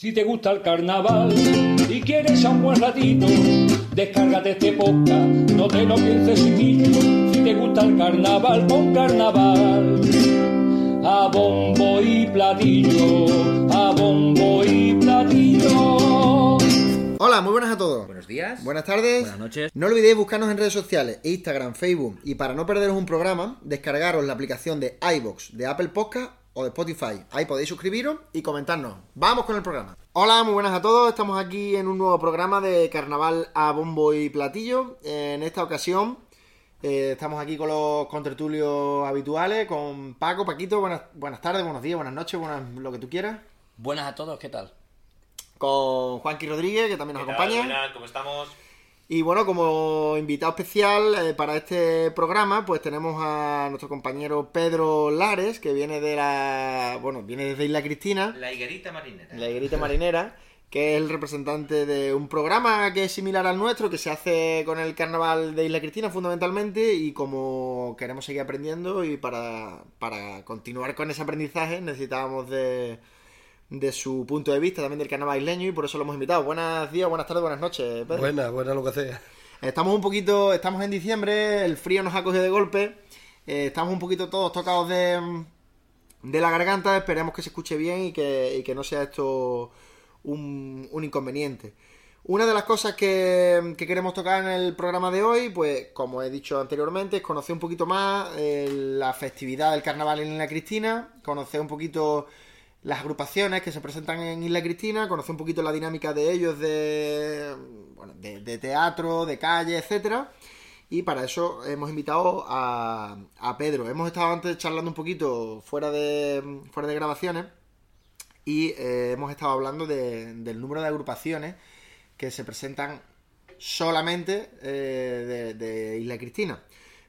Si te gusta el carnaval y quieres a un buen ratito, descárgate este podcast, no te lo pienses chiquillo. Si te gusta el carnaval, pon carnaval. A bombo y platillo, a bombo y platillo. Hola, muy buenas a todos. Buenos días. Buenas tardes. Buenas noches. No olvidéis buscarnos en redes sociales, Instagram, Facebook y para no perderos un programa, descargaros la aplicación de iBox de Apple Podcast o de Spotify. Ahí podéis suscribiros y comentarnos. Vamos con el programa. Hola, muy buenas a todos. Estamos aquí en un nuevo programa de Carnaval a Bombo y Platillo. En esta ocasión eh, estamos aquí con los contertulios habituales, con Paco, Paquito. Buenas, buenas tardes, buenos días, buenas noches, buenas, lo que tú quieras. Buenas a todos, ¿qué tal? Con Juanqui Rodríguez, que también nos ¿Qué tal? acompaña. Buenas, ¿Cómo estamos? Y bueno, como invitado especial eh, para este programa, pues tenemos a nuestro compañero Pedro Lares, que viene de la. Bueno, viene desde Isla Cristina, La higuerita marinera. la higuerita marinera, que es el representante de un programa que es similar al nuestro, que se hace con el carnaval de Isla Cristina fundamentalmente, y como queremos seguir aprendiendo y para, para continuar con ese aprendizaje necesitábamos de, de su punto de vista también del carnaval isleño y por eso lo hemos invitado. Buenos días, buenas tardes, buenas noches, Pedro. Buena, buena lo que sea. Estamos un poquito, estamos en diciembre, el frío nos ha cogido de golpe, eh, estamos un poquito todos tocados de, de la garganta, esperemos que se escuche bien y que, y que no sea esto un, un inconveniente. Una de las cosas que, que queremos tocar en el programa de hoy, pues como he dicho anteriormente, es conocer un poquito más eh, la festividad del carnaval en Isla Cristina, conocer un poquito las agrupaciones que se presentan en Isla Cristina, conocer un poquito la dinámica de ellos de, bueno, de, teatro, de calle, etcétera. Y para eso hemos invitado a, Pedro. Hemos estado antes charlando un poquito fuera de, fuera de grabaciones y eh, hemos estado hablando de- del número de agrupaciones que se presentan solamente eh, de, Isla Cristina.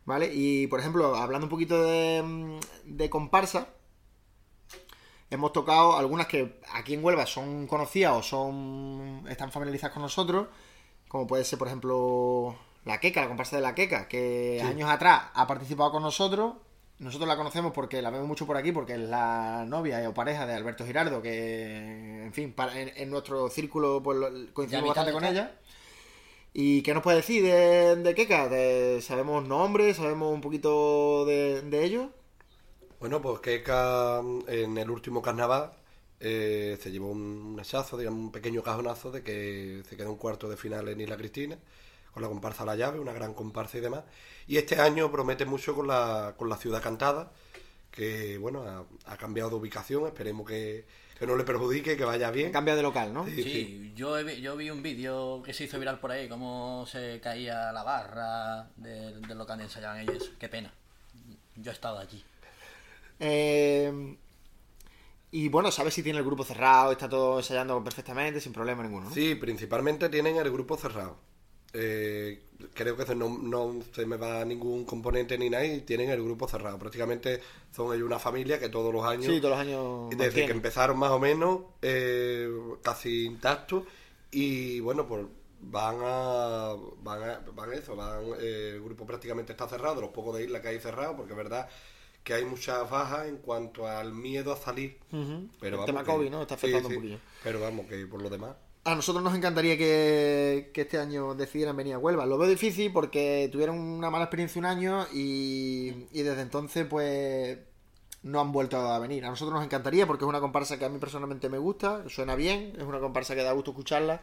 ¿Vale? Y por ejemplo, hablando un poquito de comparsa, hemos tocado algunas que aquí en Huelva son conocidas o son están familiarizadas con nosotros, como puede ser, por ejemplo, la Queca, la comparsa de la Queca, que años atrás ha participado con nosotros. Nosotros la conocemos porque la vemos mucho por aquí, porque es la novia o pareja de Alberto Girardo, que, en fin, para- en, en nuestro círculo pues, coincidimos bastante con ella. ¿Y qué nos puede decir de, de Queca? De- ¿Sabemos nombres? ¿Sabemos un poquito de, de ellos? Bueno, pues que ca- en el último carnaval eh, se llevó un, hachazo, digamos, un pequeño cajonazo de que se quedó un cuarto de final en Isla Cristina, con la comparsa La Llave, una gran comparsa y demás. Y este año promete mucho con la, con la ciudad cantada, que bueno, ha, ha cambiado de ubicación, esperemos que, que no le perjudique, que vaya bien. Cambia de local, ¿no? Sí, Sí, sí. yo, he vi- yo vi un vídeo que se hizo viral por ahí, cómo se caía la barra del, del local donde ensayaban ellos. Qué pena. Yo he estado allí. Eh, y bueno, ¿sabes si tiene el grupo cerrado? Está todo ensayando perfectamente, sin problema ninguno. ¿no? Sí, principalmente tienen el grupo cerrado. Eh, creo que no, no se me va ningún componente ni nada y tienen el grupo cerrado. Prácticamente son ellos una familia que todos los años, Sí, todos los años. desde mantienen. que empezaron más o menos, eh, casi intactos y bueno, pues van a van a, van a eso, van, eh, el grupo prácticamente está cerrado, los pocos de isla que hay cerrado, porque es verdad que hay muchas bajas en cuanto al miedo a salir. Pero el tema que- COVID, ¿no? Está sí, afectando sí. un poquillo. Pero vamos, que por lo demás. A nosotros nos encantaría que, que este año decidieran venir a Huelva. Lo veo difícil porque tuvieron una mala experiencia un año y, y desde entonces pues no han vuelto a venir. A nosotros nos encantaría porque es una comparsa que a mí personalmente me gusta, suena bien, es una comparsa que da gusto escucharla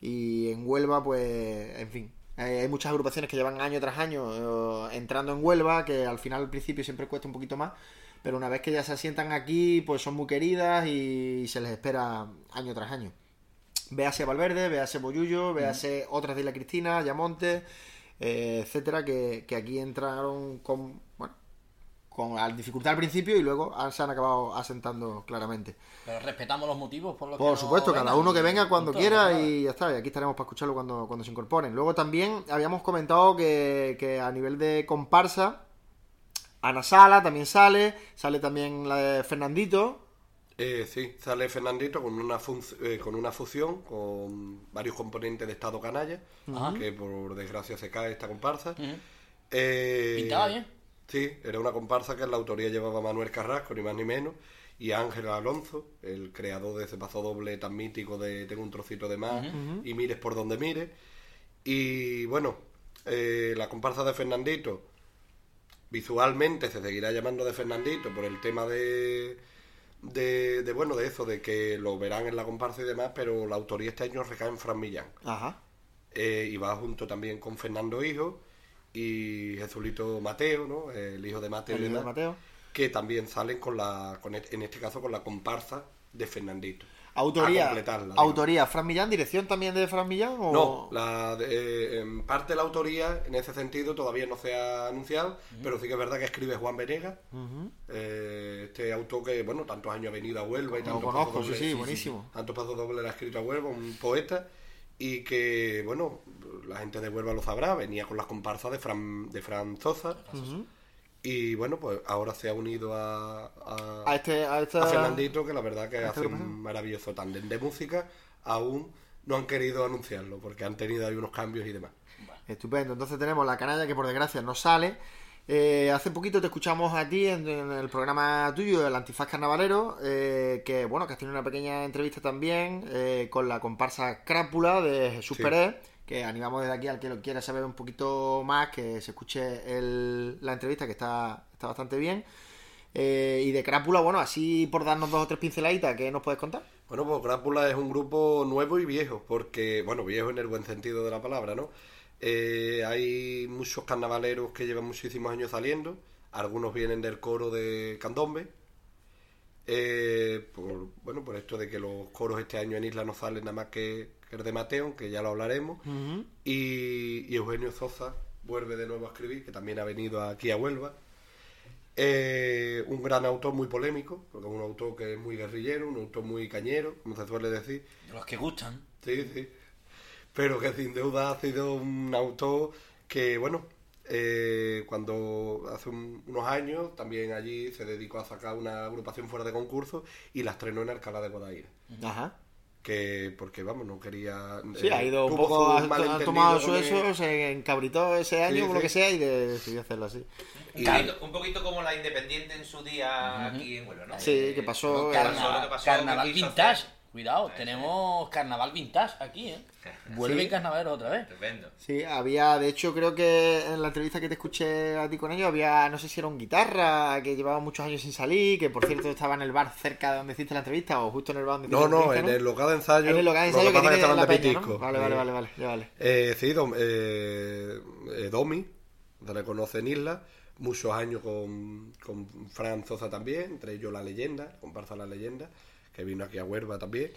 y en Huelva pues, en fin, eh, hay muchas agrupaciones que llevan año tras año eh, entrando en Huelva que al final al principio siempre cuesta un poquito más. Pero una vez que ya se asientan aquí, pues son muy queridas y se les espera año tras año. Véase Valverde, véase Boyullo, véase otras de la Cristina, Yamonte, eh, etcétera, que, que aquí entraron con, con la dificultad al principio y luego han- se han acabado asentando claramente. Pero respetamos los motivos por los que Por supuesto, cada uno que venga cuando punto, quiera y ya está. Y aquí estaremos para escucharlo cuando, cuando se incorporen. Luego también habíamos comentado que, que a nivel de comparsa, Ana Sala también sale, sale también la de Fernandito. Eh, sí, sale Fernandito con una, eh, con una fusión con varios componentes de Estado Canalla, que por desgracia se cae esta comparsa. Eh, Pintaba bien. Sí, era una comparsa que en la autoría llevaba Manuel Carrasco, ni más ni menos, y Ángel Alonso, el creador de ese paso doble tan mítico de Tengo un trocito de más y mires por donde mires. Y bueno, eh, la comparsa de Fernandito visualmente se seguirá llamando de Fernandito por el tema de, de, de, bueno de eso de que lo verán en la comparsa y demás pero la autoría este año recae en Fran Millán Ajá. Eh, y va junto también con Fernando Hijo y Jesulito Mateo no el hijo de Mateo El y hijo de demás, Mateo. que también salen con la con et- en este caso con la comparsa de Fernandito. Autoría, autoría, Fran Millán, dirección también de Fran Millán o No, la de- eh, en parte la autoría en ese sentido todavía no se ha anunciado, pero sí que es verdad que escribe Juan Venegas, eh, este autor que, bueno, tantos años ha venido a Huelva y Lo tantos conozco, pasos sí, sí, buenísimo. Tantos pasos dobles le ha escrito a Huelva, un poeta, y que, bueno, la gente de Huelva lo sabrá, venía con las comparsas de Fran, de Fran Sosa, y bueno, pues ahora se ha unido a, a, a este a esta a Fernandito, que la verdad que hace un agrupación. maravilloso tándem de música, aún no han querido anunciarlo, porque han tenido ahí unos cambios y demás. Estupendo. Entonces tenemos la canalla que por desgracia no sale. Eh, hace poquito te escuchamos a ti en, en el programa tuyo, el Antifaz Carnavalero, eh, que bueno, que has tenido una pequeña entrevista también eh, con la comparsa Crápula de Jesús Sí. Pérez, que animamos desde aquí al que lo quiera saber un poquito más, que se escuche el- la entrevista, que está, está bastante bien. Eh, y de Crápula, bueno, así por darnos dos o tres pinceladitas, ¿qué nos puedes contar? Bueno, pues Crápula es un grupo nuevo y viejo, porque, bueno, viejo en el buen sentido de la palabra, ¿no? Eh, hay muchos carnavaleros que llevan muchísimos años saliendo, algunos vienen del coro de Candombe, eh, por, bueno, por esto de que los coros este año en Isla no salen nada más que, que el de Mateo, que ya lo hablaremos, y, y Eugenio Sosa vuelve de nuevo a escribir, que también ha venido aquí a Huelva. Eh, un gran autor muy polémico, porque es un autor que es muy guerrillero, un autor muy cañero, como se suele decir. De los que gustan. Sí, sí. Pero que sin duda ha sido un autor que, bueno, eh, cuando hace un- unos años también allí se dedicó a sacar una agrupación fuera de concurso y la estrenó en Alcalá de Guadaira. Ajá. Que, porque vamos, no quería. Sí, eh, ha ido un poco, ha, tomado su eso, el- se encabritó ese año, Sí, o lo sí. que sea, y de- decidió hacerlo así. Un, Y- poquito, un poquito como la Independiente en su día aquí en Huelva, ¿no? Sí, que pasó. Carnaval. eh, Carnaval. Que pasó, que vintage. hacer. Cuidado, tenemos carnaval vintage aquí, ¿eh? Vuelve Sí. carnavalero otra vez. Estupendo. Sí, había, de hecho, creo que en la entrevista que te escuché a ti con ellos, había, no sé si era un guitarra, que llevaba muchos años sin salir, que por cierto estaba en el bar cerca de donde hiciste la entrevista, o justo en el bar donde No, hiciste la no, entrevista, en el local de ensayo. En el local de ensayo que pasa tiene la de peña, ¿no? Vale, vale, Eh, vale, vale, ya vale. Eh, sí, Dom- eh, eh, Domi, se le conoce en Isla, muchos años con, con Fran Sosa también, entre ellos La Leyenda, comparsa La Leyenda, que vino aquí a Huelva también.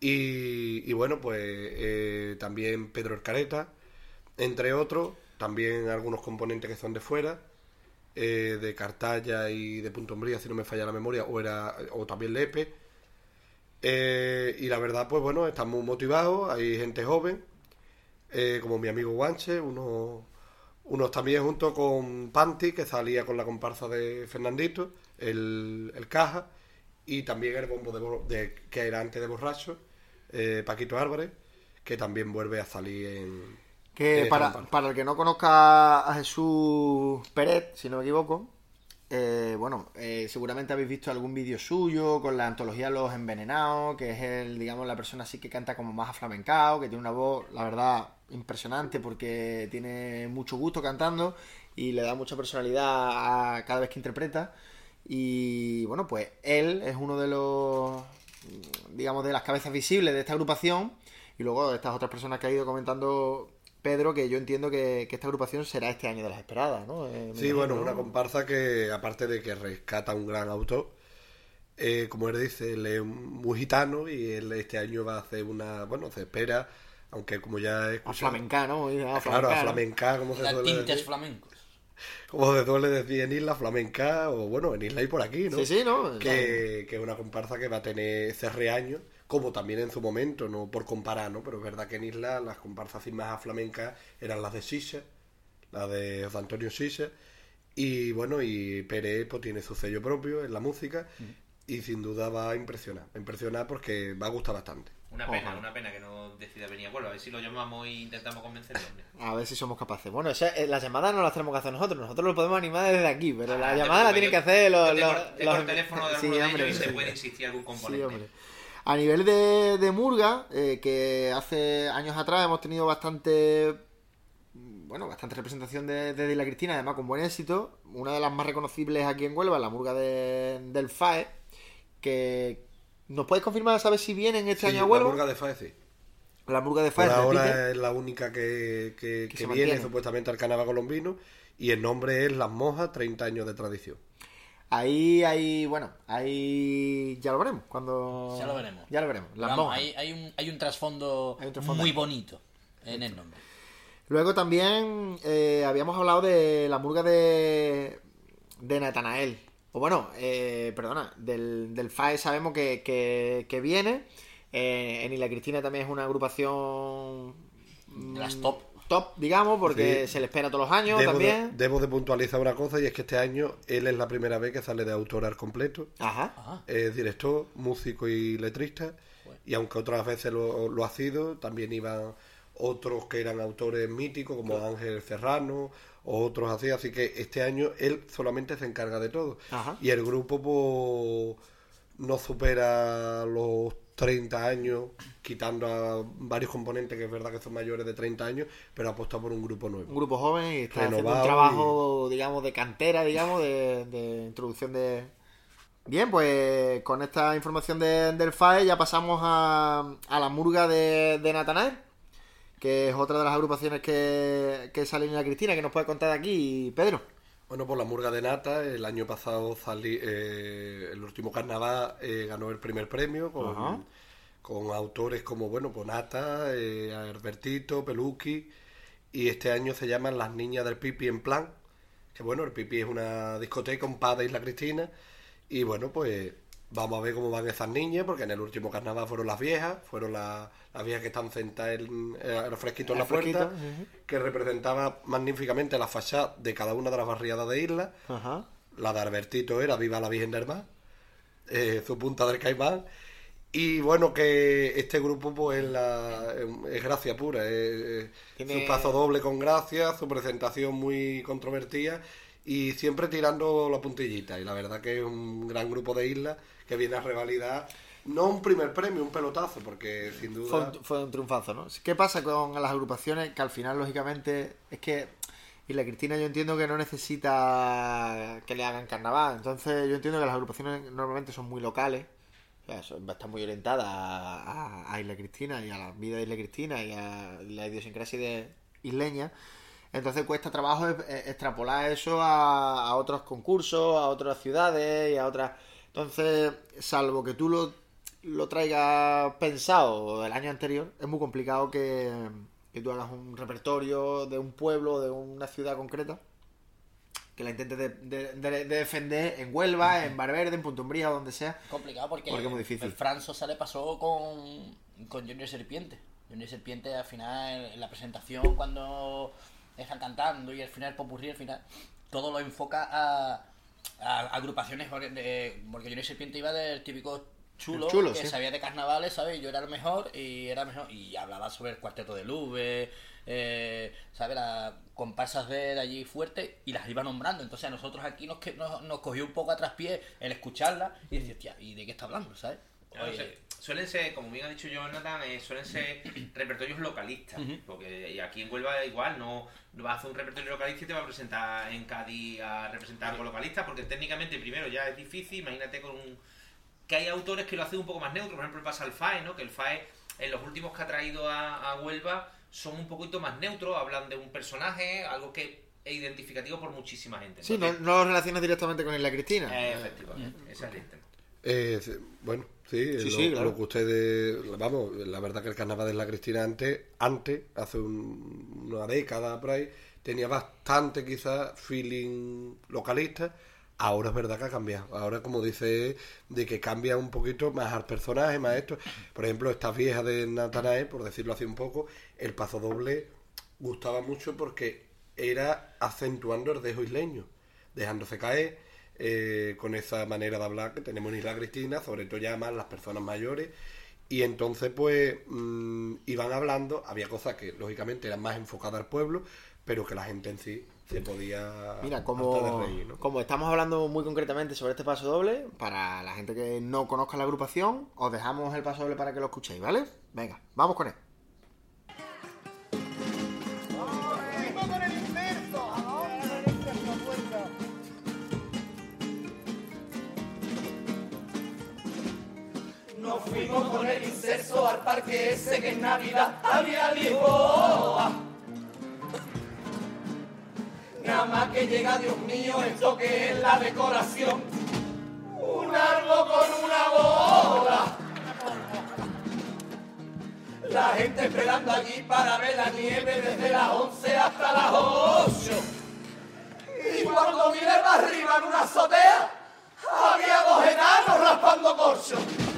y, y bueno, pues eh, también Pedro Ercareta, entre otros, también algunos componentes que son de fuera, eh, de Cartaya y de Punto Umbría, si no me falla la memoria, o, era, o también Lepe. Eh, y la verdad, pues bueno, estamos motivados, hay gente joven, eh, como mi amigo Guanche, unos, unos también junto con Panti, que salía con la comparsa de Fernandito, el, el Caja, y también el bombo de, de- que era antes de Borracho, eh, Paquito Álvarez, que también vuelve a salir en... Que para, para el que no conozca a Jesús Pérez, si no me equivoco, eh, bueno, eh, seguramente habéis visto algún vídeo suyo con la antología Los Envenenados, que es el, digamos, la persona así que canta como más aflamencado, que tiene una voz, la verdad, impresionante porque tiene mucho gusto cantando y le da mucha personalidad a cada vez que interpreta. Y bueno, pues él es uno de los, digamos, de las cabezas visibles de esta agrupación. Y luego estas otras personas que ha ido comentando Pedro, que yo entiendo que, que esta agrupación será este año de las esperadas, ¿no? Eh, Sí, bueno, ¿no? una comparsa que aparte de que rescata un gran autor, eh, como él dice, él es muy gitano y él este año va a hacer una, bueno, se espera, aunque como ya he A flamenca, ¿no? A claro, a flamenca, ¿no? flamenca, como se suele decir. flamencos. Como se suele decir en Isla Flamenca, o bueno, en Isla y por aquí, ¿no? Sí, sí, ¿no? Que, que es una comparsa que va a tener ese años, como también en su momento, no por comparar, ¿no? Pero es verdad que en Isla las comparsas así más flamencas eran las de Sisa, las de José Antonio Sisa, y bueno, y Pérez pues tiene su sello propio en la música, y sin duda va a impresionar, va a impresionar porque va a gustar bastante. Una pena, Ojalá. una pena que no decida venir a Huelva. A ver si lo llamamos e intentamos convencerlo. A ver si somos capaces. Bueno, esa- eh, las llamadas no las tenemos que hacer nosotros. Nosotros lo podemos animar desde aquí, pero Ah, la llamada la tienen que hacer los... tengo- los- tengo los- el teléfono de Sí, hombre, y se sí. puede insistir algún Sí, componente. hombre. A nivel de, de Murga, eh, que hace años atrás hemos tenido bastante bueno, bastante representación de, de Dila Cristina, además con buen éxito. Una de las más reconocibles aquí en Huelva, la Murga de- del FAE, que nos podéis confirmar, ¿sabes si vienen este Sí, año a la murga de Faez, sí. La Murga de Por FAE, ahora repite. es la única que, que- Que que se viene mantiene. supuestamente al carnaval colombino y el nombre es Las Mojas, 30 años de tradición. Ahí, ahí, bueno, ahí ya lo veremos. Cuando... Ya lo veremos. Ya lo veremos. Las Vamos, monjas. hay, hay un, hay un trasfondo Hay un trasfondo muy ahí. bonito en el nombre. Luego también eh, habíamos hablado de la murga de, de Natanael. O bueno, eh, perdona, del, del FAE sabemos que, que, que viene. Eh, en Isla Cristina también es una agrupación De las mm, top. top, digamos, porque Sí. se le espera todos los años Debo también. de, debo de puntualizar una cosa y es que este año él es la primera vez que sale de autor al completo. Ajá. Ajá. Es director, músico y letrista. Y aunque otras veces lo, lo ha sido, también iban otros que eran autores míticos como Ángel Serrano otros así. Así que este año él solamente se encarga de todo. Ajá. Y el grupo pues, no supera los 30 años, quitando a varios componentes que es verdad que son mayores de 30 años, pero apuesta por un grupo nuevo. Un grupo joven y está haciendo un Renovado trabajo, digamos, de cantera, digamos, de, de introducción de... Bien, pues con esta información de- del FAE ya pasamos a, a la murga de, de Natanael, que es otra de las agrupaciones que, que sale en la Cristina, que nos puede contar aquí Pedro. Bueno, por la Murga de Nata, el año pasado salí, eh, el último carnaval eh, ganó el primer premio con, con autores como, bueno, pues Nata, eh, Albertito, Peluqui, y este año se llaman Las Niñas del Pipi en Plan, que bueno, el Pipi es una discoteca, un de Isla Cristina, y bueno, pues vamos a ver cómo van esas niñas, porque en el último carnaval fueron las viejas, fueron las, las viejas que están sentadas en, eh, los fresquitos en la puerta, que representaba magníficamente la fachada de cada una de las barriadas de Isla. Ajá. La de Albertito era Viva la Virgen del Mar, eh, su punta del Caimán. Y bueno, que este grupo pues es, la, es gracia pura, es, es Tiene- su paso doble con gracia, su presentación muy controvertida y siempre tirando la puntillita. Y la verdad que es un gran grupo de islas que viene a revalidar, no un primer premio, un pelotazo, porque sin duda... fue un triunfazo, ¿no? ¿Qué pasa con las agrupaciones? Que al final, lógicamente, es que Isla Cristina yo entiendo que no necesita que le hagan carnaval. Entonces yo entiendo que las agrupaciones normalmente son muy locales. O están muy orientadas a- a Isla Cristina y a la vida de Isla Cristina y a la idiosincrasia de isleña. Entonces cuesta trabajo e- e- extrapolar eso a, a otros concursos, a otras ciudades y a otras... Entonces, salvo que tú lo, lo traigas pensado del año anterior, es muy complicado que, que tú hagas un repertorio de un pueblo, de una ciudad concreta, que la intentes de, de- de- de defender en Huelva, en Barberde, en Punto Umbría, donde sea. Complicado porque, Porque es muy difícil. el Fran Sosa le pasó con, con Junior Serpiente. Junior Serpiente al final, en la presentación, cuando están cantando y al final popurrí, al final, todo lo enfoca a, a agrupaciones porque, de- porque Junior Serpiente iba del típico chulo, El chulo, que sí. sabía de carnavales, ¿sabes? Yo era el mejor y era mejor y hablaba sobre el cuarteto de Lube, eh, ¿sabes? Las comparsas de, de allí fuerte y las iba nombrando. Entonces a nosotros aquí nos, que- nos, nos cogió un poco a traspié el escucharla y decir, ¿y de qué está hablando, ¿sabes? No, Oye, suelen ser, como bien ha dicho Jonathan, eh, suelen ser repertorios localistas. Porque y aquí en Huelva igual, no, no vas a hacer un repertorio localista y te va a presentar en Cádiz a representar algo localista, porque técnicamente primero ya es difícil, imagínate con un... que hay autores que lo hacen un poco más neutro, por ejemplo pasa el FAE, ¿no? Que el FAE en los últimos que ha traído a, a Huelva son un poquito más neutros, hablan de un personaje, algo que es identificativo por muchísima gente. Sí, no, no lo relacionas directamente con Isla Cristina. eh, efectivamente, esa es la intención. Eh, bueno, sí, Sí, lo, sí, claro. lo que ustedes, vamos, la verdad que el carnaval de la Cristina antes, antes, hace un- una década por ahí, tenía bastante quizás feeling localista. Ahora es verdad que ha cambiado. Ahora, como dice, de que cambia un poquito más al personaje, más esto. Por ejemplo, esta vieja de Natanael, por decirlo así un poco, el paso doble gustaba mucho porque era acentuando el dejo isleño, dejándose caer eh, con esa manera de hablar que tenemos en Isla Cristina, sobre todo ya más las personas mayores. Y entonces, pues, mm, iban hablando, había cosas que lógicamente eran más enfocadas al pueblo, pero que la gente en sí se podía Mira, como, reír, ¿no? como estamos hablando muy concretamente sobre este paso doble, para la gente que no conozca la agrupación, os dejamos el paso doble para que lo escuchéis, ¿vale? Venga, vamos con él. Fuimos con el incenso al parque ese que en Navidad había Lisboa. Nada más que llega, Dios mío, esto que es la decoración. Un árbol con una bola. La gente esperando allí para ver la nieve desde las 11 hasta las 8. Y cuando miré para arriba en una azotea, había dos enanos raspando corchos.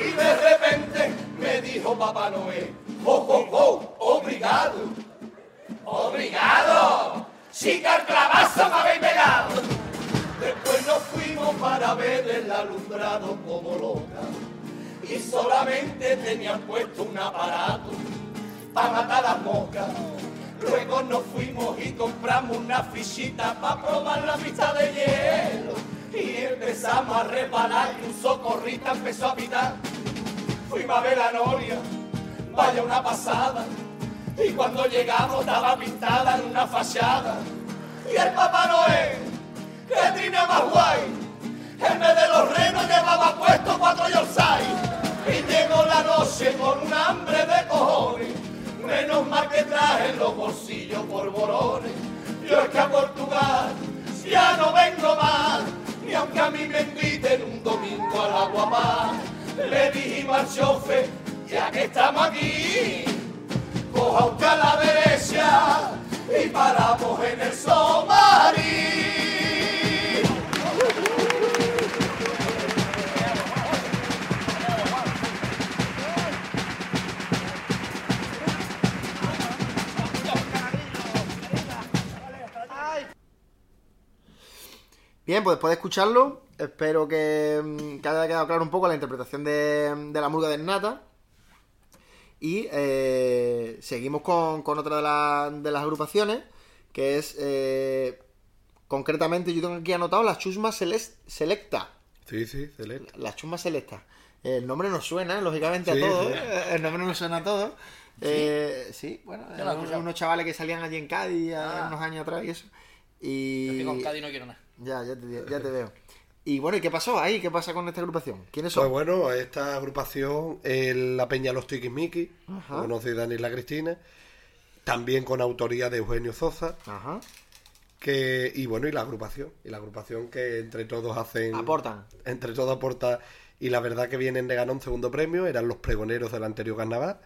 Y de repente me dijo Papá Noel, ¡Oh, oh, oh! ¡Obrigado! ¡Obrigado! ¡Chica, el clavazo me habéis pegado! Después nos fuimos para ver el alumbrado como loca. Y solamente tenían puesto un aparato para matar las moscas. Luego nos fuimos y compramos una fichita para probar la pista de hielo. Y empezamos a reparar y un socorrista empezó a pitar. Fuimos a ver a Noria, vaya una pasada. Y cuando llegamos estaba pintada en una fachada. Y el Papá Noel, que trina más guay, en vez de los renos llevaba puesto cuatro yorsai. Y llegó la noche con un hambre de cojones. Menos mal que traje los bolsillos a mí me inviten un domingo al agua más. Le dijimos al chofer, ya que estamos aquí, coja usted a la derecha y paramos en el Somarí. Bien, pues después de escucharlo, espero que, mm, que haya quedado claro un poco la interpretación de, de la murga de Nata. Y eh, seguimos con, con otra de, la- de las agrupaciones, que es eh, concretamente, yo tengo aquí anotado la Chusma Celest- Selecta. Sí, sí, excelente. La Chusma Selecta. El nombre nos suena, lógicamente, a Sí, todos. sí. ¿eh? El nombre nos suena a todos. Eh, sí, bueno, eran escuchado. unos chavales que salían allí en Cádiz hace Ah. unos años atrás y eso. Yo Y... estoy con Cádiz no quiero nada. Ya, ya te, ya te veo. Y bueno, ¿y qué pasó ahí? ¿Qué pasa con esta agrupación? ¿Quiénes son? Pues bueno, esta agrupación es la Peña Los Tiquismiquis, Ajá. conocida en Isla Cristina, también con autoría de Eugenio Zoza, Ajá. que y bueno, y la agrupación, y la agrupación que entre todos hacen... Aportan. Entre todos aporta, y la verdad que vienen de ganar un segundo premio, eran los pregoneros del anterior carnaval,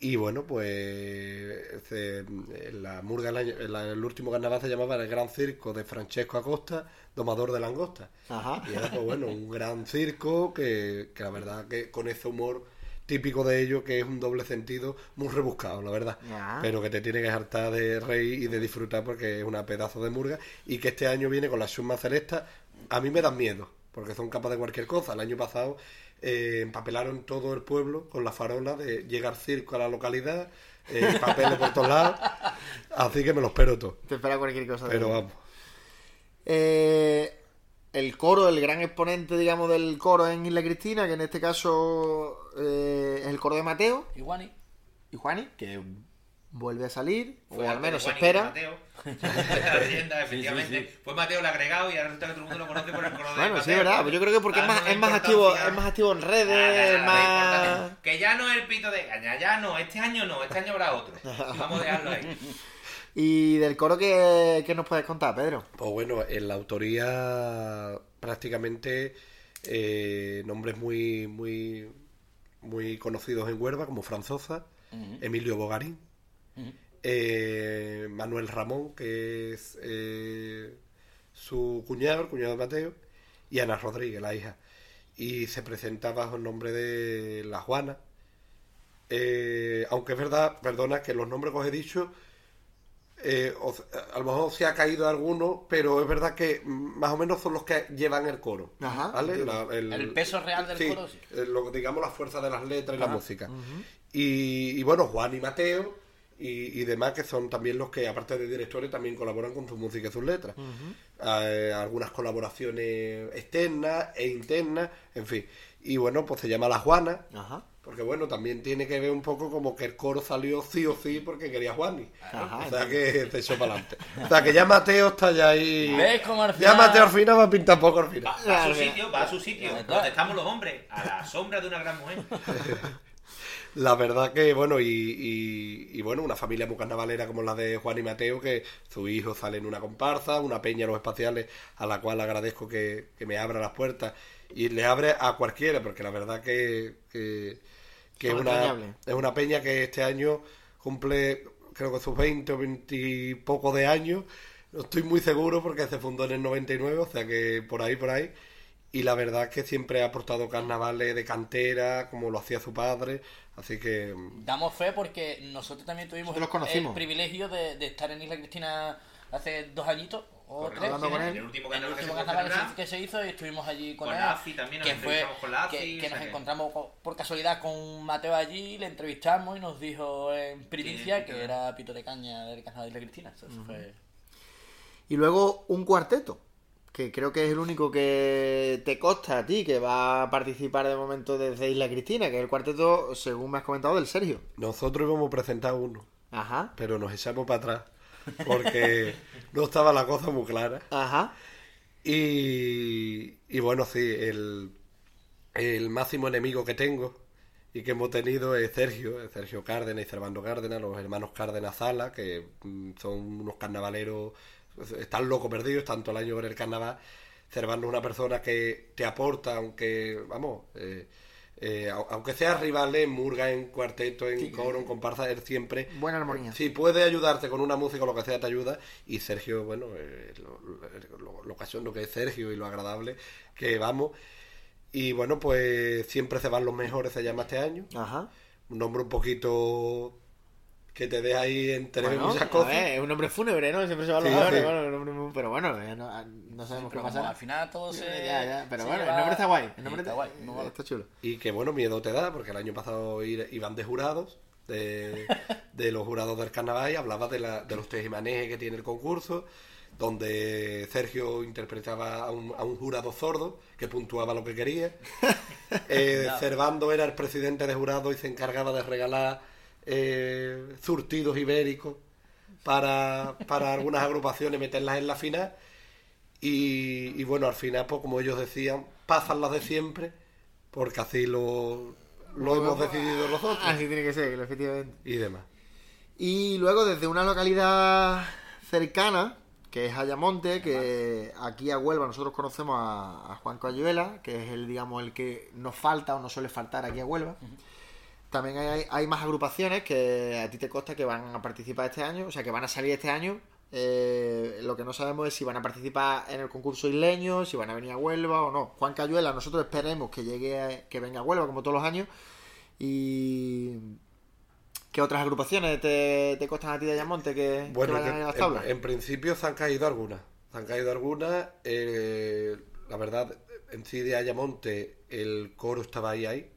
y bueno, pues se- en la murga, el, año- en la- el último carnaval se llamaba el Gran Circo de Francesco Acosta, domador de langosta. Ajá. Y era, pues bueno, un gran circo que, que la verdad que con ese humor típico de ellos, que es un doble sentido muy rebuscado, la verdad. Ah. Pero que te tiene que hartar de reír y de disfrutar porque es una pedazo de murga. Y que este año viene con la Suma Celesta. A mí me dan miedo, porque son capas de cualquier cosa. El año pasado eh, empapelaron todo el pueblo con la farola de llegar circo a la localidad, eh, papeles por todos lados. Así que me lo espero todo. Te espera cualquier cosa. de Pero vamos. Eh, el coro, el gran exponente, digamos, del coro en Isla Cristina, que en este caso eh, es el coro de Mateo Iguani. y Juani, que vuelve a salir, o Fue al menos se espera. Mateo. la leyenda, efectivamente. Fue Mateo el agregado y ahora resulta que todo el mundo lo conoce por el coro de Bueno, sí, Mateo. es verdad, pues yo creo que porque es más, es más activo, es más activo en redes, Nada, nada, es nada, más... importante. Que ya no es el pito de caña, ya no, este año no, este año habrá otro. Vamos a dejarlo ahí. Y del coro que, que nos puedes contar, Pedro. Pues bueno, en la autoría prácticamente eh, nombres muy, muy, muy conocidos en Huelva, como Franzosa, Emilio Bogarín, eh, Manuel Ramón, que es eh, su cuñado, el cuñado de Mateo, y Ana Rodríguez, la hija. Y se presenta bajo el nombre de La Juana. Eh, aunque es verdad, perdona, que los nombres que os he dicho, eh, os- a lo mejor se ha caído alguno, pero es verdad que más o menos son los que llevan el coro. Ajá. El peso real del sí, coro, sí. lo, digamos la fuerza de las letras y la música. y, y bueno, Juan y Mateo y, y demás que son también los que, aparte de directores, también colaboran con su música y sus letras. Eh, algunas colaboraciones externas e internas, en fin. Y bueno, pues se llama La Juana. Ajá. Porque bueno, también tiene que ver un poco como que el coro salió sí o sí porque quería Juani. Ajá, o sea que se echó para adelante. O sea que ya Mateo está ya ahí. ¿Ves cómo al Ya final- Mateo al final va a pintar poco al final. Va, a su sitio, va a su sitio. Donde estamos los hombres, a la sombra de una gran mujer. La verdad que, bueno, y, y- y, bueno, una familia muy carnavalera como la de Juan y Mateo, que su hijo sale en una comparsa, una peña en los espaciales, a la cual agradezco que, que me abra las puertas y le abre a cualquiera, porque la verdad que, que, que es, una, es una peña que este año cumple, creo que sus 20 o 20 y poco de años. No estoy muy seguro porque se fundó en el 99, o sea que por ahí, por ahí. Y la verdad es que siempre ha aportado carnavales de cantera, como lo hacía su padre. Así que mm, Damos fe porque nosotros también tuvimos Nosotros el privilegio de, de estar en Isla Cristina hace dos añitos o Correcto. tres. Hablando con él. En el último En el que se carnaval que se hizo y estuvimos allí con, Con él. AFI también, nos que fue con la AFI, que, que nos que- encontramos co- por casualidad con Mateo allí, le entrevistamos y nos dijo en primicia que era Pito de Caña del carnaval de Isla Cristina. Eso fue- Y luego un cuarteto, que creo que es el único que te consta a ti, que va a participar de momento desde Isla Cristina, que es el cuarteto, según me has comentado, del Sergio. nosotros íbamos a presentar uno, Ajá. pero nos echamos para atrás porque no estaba la cosa muy clara. Ajá. Y, y bueno, sí, el, el máximo enemigo que tengo y que hemos tenido es Sergio, Sergio Cárdenas y Servando Cárdenas, los hermanos Cárdenas Sala, que mm, son unos carnavaleros, están locos perdidos, tanto el año por el carnaval. Servando es una persona que te aporta, aunque, vamos, eh, eh, au- aunque sea rival en murga, en cuarteto, en coro, en comparsa, él siempre Buena armonía. si puede ayudarte con una música o lo que sea, te ayuda. Y Sergio, bueno, eh, lo, lo, lo, que es Sergio y lo agradable que vamos. Y bueno, pues siempre se van los mejores, se llama este año. Ajá. Un nombre un poquito que te deja ahí entre Bueno, muchas a cosas. ver, es un nombre fúnebre, ¿no? Siempre se van los Sí, sí. bueno, un nombre muy- pero bueno, no, no sabemos qué pero como pasará. al final todo se. Ya, ya, pero se bueno, lleva- el nombre está guay. El Sí, nombre está guay. guay. Está chulo. Y que bueno, miedo te da, porque el año pasado iban de jurados, de, de los jurados del carnaval, y hablaba de, la, de los tejimanejes que tiene el concurso, donde Sergio interpretaba a un, a un jurado sordo que puntuaba lo que quería. Eh, Servando era el presidente de jurado y se encargaba de regalar eh, surtidos ibéricos para, para algunas agrupaciones, meterlas en la final. Y, y bueno, al final, pues como ellos decían, pasan las de siempre, porque así lo, lo hemos decidido nosotros Así tiene que ser, efectivamente. y demás. Y luego desde una localidad cercana, que es Ayamonte, que aquí a Huelva nosotros conocemos a, a Juan Coyuela, que es el, digamos, el que nos falta o nos suele faltar aquí a Huelva. También hay, hay más agrupaciones que a ti te consta que van a participar este año, o sea, que van a salir este año. Eh, lo que no sabemos es si van a participar en el concurso isleño, si van a venir a Huelva o no. Juan Cayuela, nosotros esperemos que llegue, a- que venga a Huelva como todos los años. Y ¿Qué otras agrupaciones te, te costan a ti de Ayamonte que, que Bueno, vayan que a las en- tablas? En, principio se han caído algunas. Se han caído algunas. eh, la verdad, en sí de Ayamonte, el coro estaba ahí, ahí.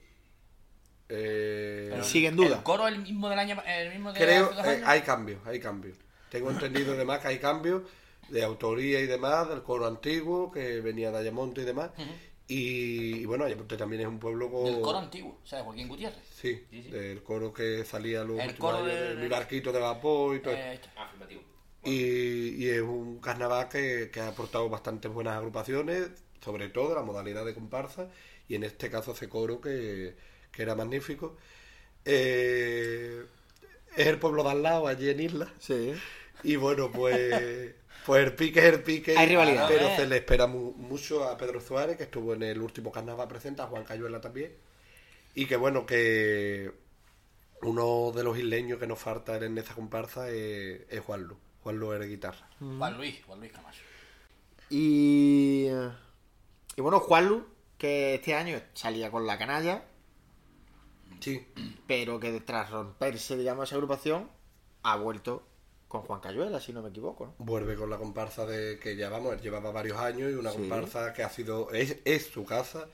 Eh, sigue en duda. ¿El coro el mismo del año? El mismo de creo, hace dos eh, hay cambios, hay cambios. Tengo entendido además que hay cambios de autoría y demás, del coro antiguo que venía de Ayamonte y demás. y, y bueno, Ayamonte también es un pueblo con... Del coro antiguo, o sea, de Joaquín Gutiérrez. Sí, Sí, sí. del coro que salía los El últimos coro años de- de mi barquito de vapor y todo Eh. Afirmativo. Y, y es un carnaval que, que ha aportado bastantes buenas agrupaciones, sobre todo la modalidad de comparsa, y en este caso ese coro que, que era magnífico. Eh, es el pueblo de al lado, allí en Isla, Sí. y bueno, pues, pues el pique es el pique, Hay rivalidad. pero Eh. se le espera mu- mucho a Pedro Suárez, que estuvo en el último carnaval presente, a Juan Cayuela también, y que bueno, que uno de los isleños que nos falta en esta comparsa es, es Juanlu. Juanlu era guitarra. Juan Luis, Juan Luis Camacho. Y, y bueno, Juanlu, que este año salía con la canalla, Sí. pero que tras romperse, digamos, esa agrupación, ha vuelto con Juan Cayuela, si no me equivoco, ¿no? Vuelve con la comparsa de que ya vamos, él llevaba varios años y una Sí. comparsa que ha sido, es, es su casa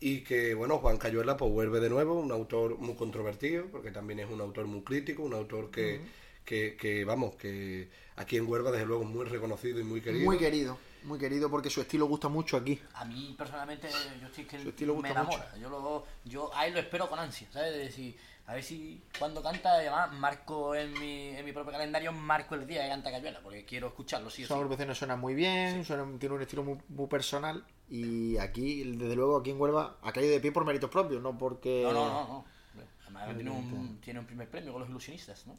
y que, bueno, Juan Cayuela pues vuelve de nuevo, un autor muy controvertido, porque también es un autor muy crítico, un autor que, que, que, vamos, que aquí en Huelva desde luego es muy reconocido y muy querido. Muy querido, muy querido porque su estilo gusta mucho aquí. A mí personalmente, yo estoy que Su estilo me enamora. Yo lo, yo a él lo espero con ansia, ¿sabes? De decir, a ver si cuando canta, además, marco en mi, en mi propio calendario, marco el día que canta Cayuela, porque quiero escucharlo, sí o Sus sí. agrupaciones suenan muy bien, tiene un estilo muy, muy personal y aquí, desde luego, aquí en Huelva ha caído de pie por méritos propios, no porque... No, no, no, no. Además, tiene un, tiene un primer premio con los ilusionistas, ¿no?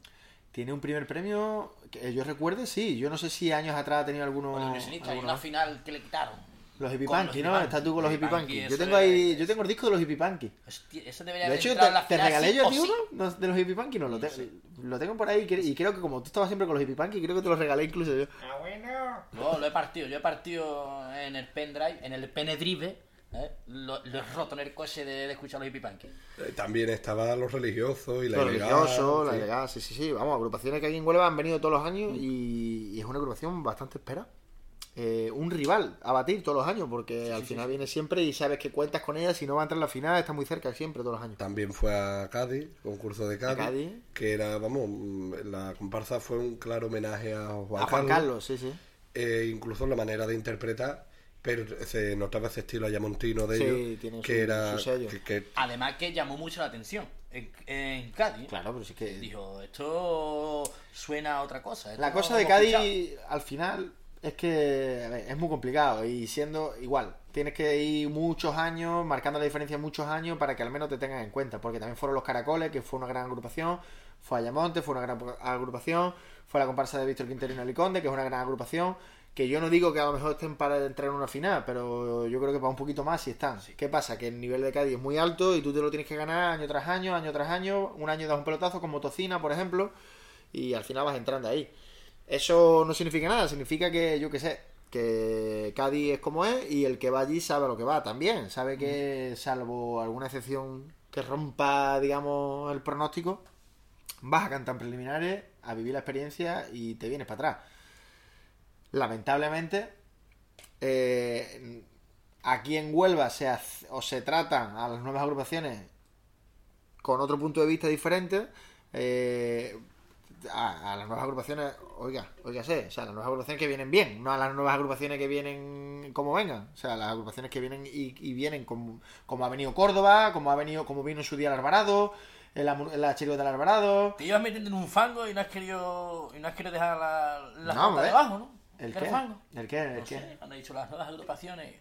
Tiene un primer premio que yo recuerde, sí. Yo no sé si años atrás ha tenido alguno... Hay una final que le quitaron. Los hippie los ¿no? Estás tú con los hippie Hippie-punky, Yo tengo ahí, yo tengo el disco de los hippie Hostia, eso debería De haber hecho, te, la regalé sí yo a ti sí. uno de los hippie No lo, te- lo tengo por ahí y cre- y creo que como tú estabas siempre con los hippie creo que te los regalé incluso yo. Ah, bueno. No, lo he partido. Yo he partido en el pendrive, en el penedrive. ¿Eh? Lo, lo he roto en el coche de, de escuchar los hippie punky. Eh, También estaban los religiosos y la Los religiosos, la sí. ilegal, sí, sí, sí. Vamos, agrupaciones que aquí en Huelva han venido todos los años y, y es una agrupación bastante espera. Eh, un rival a batir todos los años porque al final viene siempre y sabes que cuentas con ella. Si no va a entrar en la final, está muy cerca siempre todos los años. También fue a Cádiz, concurso de Cádiz, Cádiz. que era, vamos, mm, la comparsa fue un claro homenaje a Juan, a Juan Carlos, sí, sí. eh, incluso la manera de interpretar, pero se notaba ese estilo ayamontino de Sí, ellos, tiene que su- era su sello. que- que Además que llamó mucho la atención en, en Cádiz. Claro, pero sí que. Dijo, esto suena a otra cosa. esto La cosa de Cádiz, escuchado". al final, es que a ver, es muy complicado. Y siendo igual, tienes que ir muchos años, marcando la diferencia muchos años para que al menos te tengan en cuenta. Porque también fueron los Caracoles, que fue una gran agrupación. Fue Ayamonte, fue una gran agrupación. Fue la comparsa de Víctor Quinterino Aliconde, que es una gran agrupación. Que yo no digo que a lo mejor estén para entrar en una final, pero yo creo que para un poquito más sí están. ¿Qué pasa? Que el nivel de Cádiz es muy alto y tú te lo tienes que ganar año tras año, año tras año. Un año das un pelotazo como Tocina, por ejemplo, y al final vas entrando ahí. Eso no significa nada, significa que, yo qué sé, que Cádiz es como es y el que va allí sabe a lo que va también. Sabe que, salvo alguna excepción que rompa, digamos, el pronóstico, vas a cantar preliminares, a vivir la experiencia y te vienes para atrás. Lamentablemente, eh, aquí en Huelva se hace- o se tratan a las nuevas agrupaciones con otro punto de vista diferente. eh, a, a las nuevas agrupaciones, oiga, oiga, sé, o sea, las nuevas agrupaciones que vienen bien, no a las nuevas agrupaciones que vienen como vengan, o sea, las agrupaciones que vienen y, y vienen como, como ha venido Córdoba, como ha venido, como vino en su día el Alvarado, el, el del Alvarado, Te ibas metiendo en un fango y no has querido, y no has querido dejar la, la No, debajo, ¿no? ¿El ¿Qué? ¿El qué? ¿El No qué? sé, cuando he dicho las nuevas agrupaciones.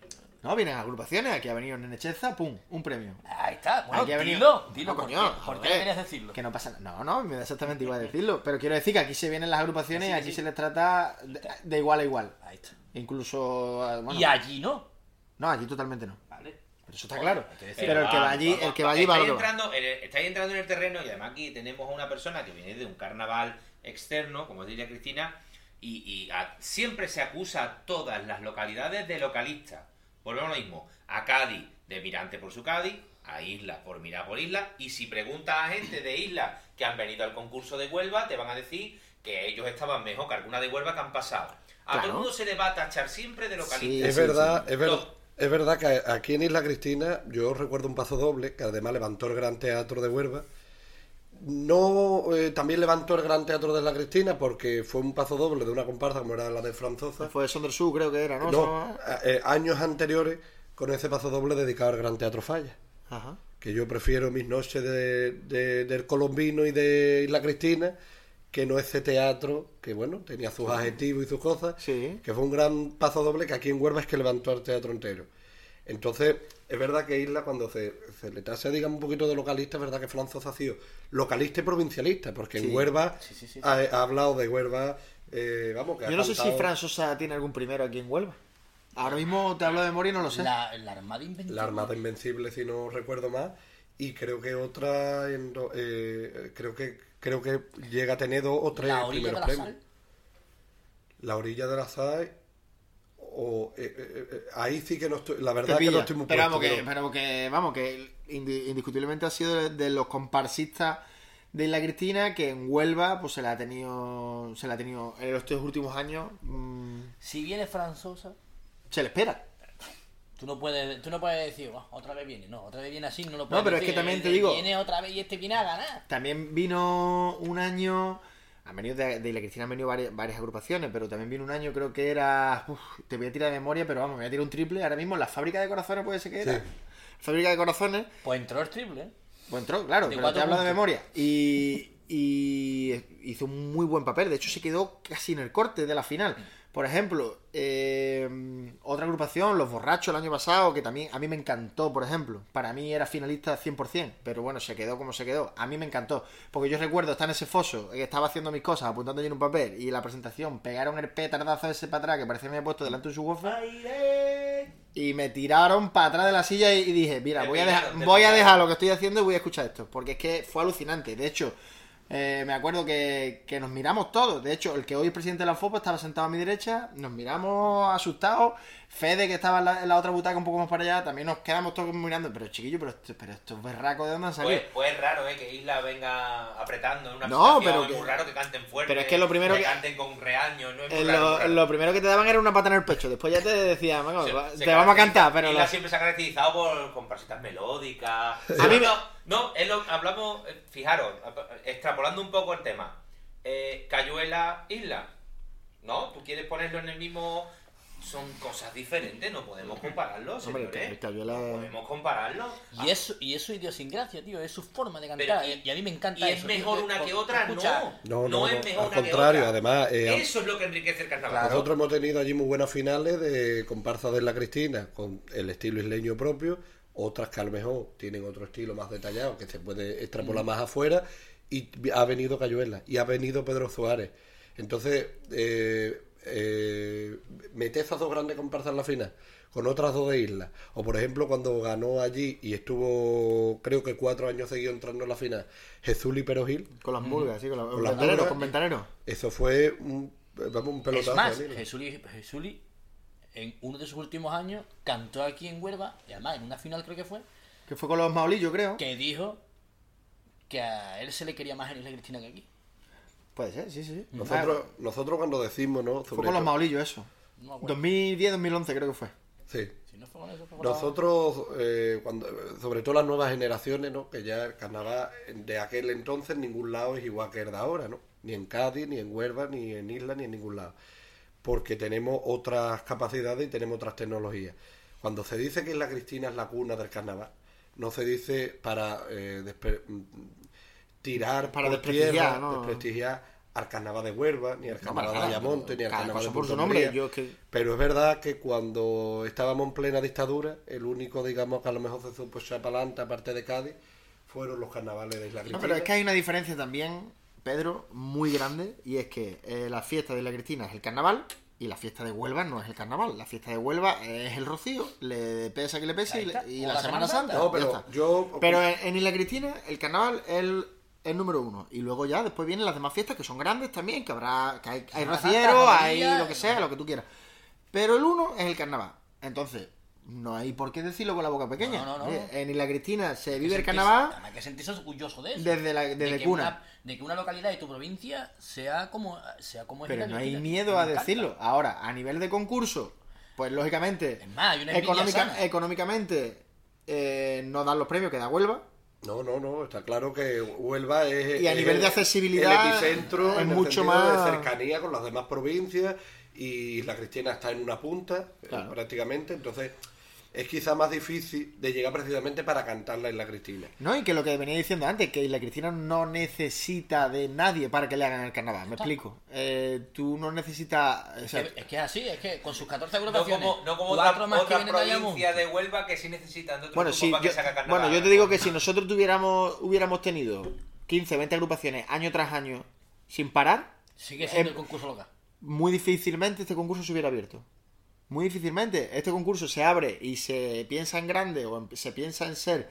No, vienen agrupaciones, aquí ha venido Nenecheza, pum, un premio. Ahí está, bueno, Aquí ha venido- dilo, dilo, No, ¿por, coño, qué? ¿Por qué querías decirlo? Que no pasa nada. No, no, me da exactamente igual decirlo. Pero quiero decir que aquí se vienen las agrupaciones y aquí se les trata de, de igual a igual. Ahí está. Incluso. eh, bueno, y allí no. No, allí totalmente no. Vale. Pero eso está claro. Pero el que va allí, el que va allí va estáis entrando, en el- estáis entrando en el terreno y además aquí tenemos a una persona que viene de un carnaval externo, como diría Cristina, y, y a- siempre se acusa a todas las localidades de localistas. Volvemos a lo mismo. A Cádiz de Mirante por su Cádiz, a Isla por Mirar por Isla, y si preguntas a gente de Isla que han venido al concurso de Huelva, te van a decir que ellos estaban mejor que alguna de Huelva que han pasado. A Claro. todo el mundo se le va a tachar siempre de localista. Sí, Es verdad, sí. es verdad. Es verdad que aquí en Isla Cristina yo recuerdo un paso doble que además levantó el Gran Teatro de Huelva. No, eh, también levantó el Gran Teatro de Isla Cristina porque fue un paso doble de una comparsa como era la de Franzosa. Fue Sonder Su, creo que era, ¿no? No, eh, años anteriores con ese paso doble dedicado al Gran Teatro Falla. Ajá. Que yo prefiero mis noches de, de- del Colombino y de Isla Cristina que no ese teatro que bueno tenía sus adjetivos y sus cosas Sí. que fue un gran paso doble que aquí en Huelva es que levantó el teatro entero entonces es verdad que Isla cuando se, se le tasa digamos un poquito de localista es verdad que Franzosa ha sido localista y provincialista porque Sí. en Huelva Sí, sí, sí, sí. Ha, ha hablado de Huelva eh, vamos que ha Yo no sé si Fran Sosa tiene algún primero aquí en Huelva. Ahora mismo te hablo de memoria y no lo sé. La, la Armada Inventiva. la Armada Invencible si no recuerdo más y creo que otra en eh, creo que creo que llega a tener dos o tres La orilla de primeros la premios. sal. La orilla de la SAE o eh, eh, eh, ahí sí que no estoy, la verdad que no estoy muy pero, puesto, vamos que, pero- pero que, vamos, que indi- indiscutiblemente ha sido de, los comparsistas de Isla Cristina que en Huelva pues se la ha tenido se la ha tenido en los tres últimos años mm, Si viene Fran Sosa, se le espera. tú no puedes, tú no puedes decir, "Buah, otra vez viene, no, otra vez viene así, no lo No, puedes pero es que también te digo- Viene otra vez y este viene a ganar. También vino un año. Han venido de, de Isla Cristina han venido varias, varias agrupaciones, pero también vino un año, creo que era. uf, te voy a tirar de memoria, pero vamos, me voy a tirar un triple. Ahora mismo la fábrica de corazones puede ser que era. Sí. Fábrica de corazones. Pues entró el triple, ¿eh? Pues entró, claro, De pero te hablo de memoria. Y, y hizo un muy buen papel. De hecho, se quedó casi en el corte de la final. Por ejemplo, eh, otra agrupación, Los Borrachos, el año pasado, que también a mí me encantó, por ejemplo. Para mí era finalista 100%, pero bueno, se quedó como se quedó. A mí me encantó. Porque yo recuerdo estar en ese foso, que estaba haciendo mis cosas, apuntando yo en un papel, y en la presentación pegaron el petardazo ese para atrás, que parecía que me había puesto delante de su subwoofer. Y me tiraron para atrás de la silla y, dije, mira, voy a, dejar, voy a dejar lo que estoy haciendo y voy a escuchar esto. Porque es que fue alucinante. De hecho, eh, me acuerdo que, nos miramos todos. De hecho, el que hoy es presidente de la FOPA estaba sentado a mi derecha. Nos miramos asustados. Fede, que estaba en la, en la otra butaca un poco más para allá, también nos quedamos todos mirando. Pero chiquillo, pero, esto- pero estos berracos de dónde han salido. Pues, pues es raro, ¿eh? Que Isla venga apretando en una No, pero es que- muy raro que canten fuerte. pero es que lo primero que, que- canten con reaño, no es muy raro, lo, muy raro. lo primero que te daban era una pata en el pecho. Después ya te decían, "Venga, Se- va- se te vamos a cantar, pero Isla lo- siempre se ha caracterizado por comparsitas melódicas. A mí no, no, es lo- hablamos, fijaros, ap- extrapolando un poco el tema. Eh, Cayuela, Isla. ¿No? Tú quieres ponerlo en el mismo. Son cosas diferentes, no podemos compararlos, Hombre, señores. No podemos compararlos. Y eso, y eso idiosincrasia, tío, es su forma de cantar. y- y, y a mí me encanta ¿Y es eso. mejor una que otra? escucha, No. No, no, es no, mejor al una que contrario, otra. además, eh, Eso es lo que enriquece el carnaval. Claro. Nosotros hemos tenido allí muy buenas finales de comparsa de la Cristina con el estilo isleño propio, otras que a lo mejor tienen otro estilo más detallado que se puede extrapolar más afuera y ha venido Cayuela y ha venido Pedro Suárez. Entonces, eh, eh, mete esas dos grandes comparsas en la final con otras dos de isla. O por ejemplo, cuando ganó allí y estuvo, creo que cuatro años seguidos entrando en la final, Jesús y Perogil, Con las murgas, sí, con, los Con las ventaneros, murgas. con ventaneros. eso fue un, vamos, un pelotazo. Es más. Jesuli, Jesuli, en uno de sus últimos años, cantó aquí en Huelva, y además en una final creo que fue, Que fue con los maulillos, creo. que dijo que a él se le quería más en Isla Cristina que aquí. Puede ser, sí, sí. Nosotros, nosotros cuando decimos, ¿no? Fue con los maulillos eso. No me acuerdo. 2010-2011 creo que fue. Sí. Si no fue con eso, fue con la- Nosotros, eh, cuando, sobre todo las nuevas generaciones, ¿no? Que ya el carnaval de aquel entonces en ningún lado es igual que el de ahora, ¿no? Ni en Cádiz, ni en Huelva, ni en Isla, ni en ningún lado. Porque tenemos otras capacidades y tenemos otras tecnologías. Cuando se dice que la Cristina es la cuna del carnaval, no se dice para eh, tirar Para desprestigiar, tierra, ¿no? desprestigiar al carnaval de Huelva, ni al carnaval de. Ayamonte, ni al carnaval de por su Punta nombre, María. yo es que- Pero es verdad que cuando estábamos en plena dictadura, el único, digamos, que a lo mejor se supo echar para adelante, aparte de Cádiz, fueron los carnavales de Isla No, Cristina. pero es que hay una diferencia también, Pedro, muy grande, y es que eh, la fiesta de la Cristina es el carnaval y la fiesta de Huelva no es el carnaval. La fiesta de Huelva es el rocío, le pesa que le pese y, y la, la Semana Semana Santa. Santa. No, pero yo- Pero en, en Isla Cristina el carnaval es el, el número uno. Y luego ya después vienen las demás fiestas que son grandes también, que habrá, que hay, hay hay lo que sea, lo que tú quieras. Pero el uno es el carnaval. Entonces, no hay por qué decirlo con la boca pequeña. No, no, no. Oye, En Isla Cristina se vive el carnaval además, que sentirse orgulloso de eso. desde la- De desde que cuna. una- de que una localidad de tu provincia sea como, sea como es Pero no hay miedo a decirlo. Ahora, a nivel de concurso, pues lógicamente, Es más, hay una económica- económicamente eh, no dan los premios que da Huelva. No, no, no, está claro que Huelva es, Y a es nivel el- de accesibilidad el epicentro es en el mucho sentido más- de cercanía con las demás provincias y la Cristina está en una punta Claro. prácticamente, entonces es quizá más difícil de llegar precisamente para cantarla en la Cristina. ¿No? Y que lo que venía diciendo antes, que Isla Cristina no necesita de nadie para que le hagan el carnaval. Me explico. Eh, tú no necesitas. o sea, Es que, es que es así, es que con sus 14 No agrupaciones, como, no como cuatro otra, más que otra vienen de Ayamonte. provincia de Huelva que sí necesitan de otro bueno, para yo, que se haga carnaval. bueno, yo te digo que si nosotros tuviéramos hubiéramos tenido 15, 20 agrupaciones año tras año sin parar, Sigue siendo Eh, el concurso local. muy difícilmente este concurso se hubiera abierto. Muy difícilmente. Este concurso se abre y se piensa en grande o en- se piensa en ser